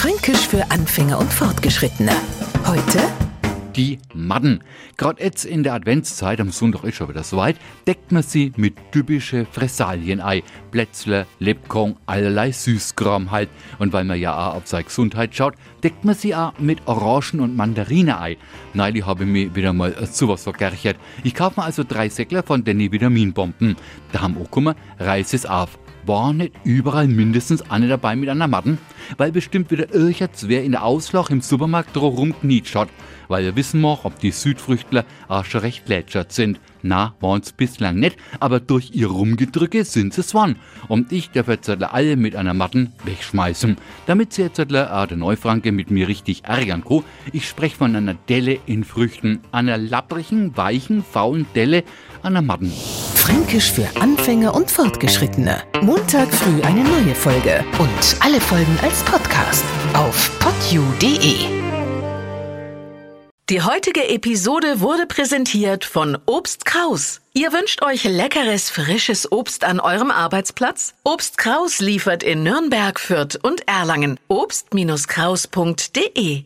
Fränkisch für Anfänger und Fortgeschrittene. Heute die Madden. Gerade jetzt in der Adventszeit, am Sonntag ist schon wieder soweit, deckt man sie mit typische Fressalien ein. Plätzle, Lebkuchen, allerlei Süßkram halt. Und weil man ja auch auf seine Gesundheit schaut, deckt man sie auch mit Orangen und Mandarine ein. Neulich habe ich mir wieder mal sowas vergerchert. Ich kaufe mir also drei Säckler von den Vitaminbomben. Da haben auch gekommen, reiß es auf war nicht überall mindestens eine dabei mit einer Matten? Weil bestimmt wieder irgendwas wer in der Auslach im Supermarkt rumknietscht hat. Weil wir wissen noch, ob die Südfrüchtler auch schon recht lätschert sind. Na, waren's bislang nicht, aber durch ihr Rumgedrücke sind es wann. Und ich darf jetzt alle mit einer Matten wegschmeißen. Damit sie jetzt auch der Neufranke mit mir richtig ärgern kann, ich spreche von einer Delle in Früchten. Einer lapprigen, weichen, faulen Delle an der Matten. Fränkisch für Anfänger und Fortgeschrittene. Montag früh eine neue Folge. Und alle Folgen als Podcast auf podu.de. Die heutige Episode wurde präsentiert von Obst Kraus. Ihr wünscht euch leckeres, frisches Obst an eurem Arbeitsplatz? Obst Kraus liefert in Nürnberg, Fürth und Erlangen. Obst-Kraus.de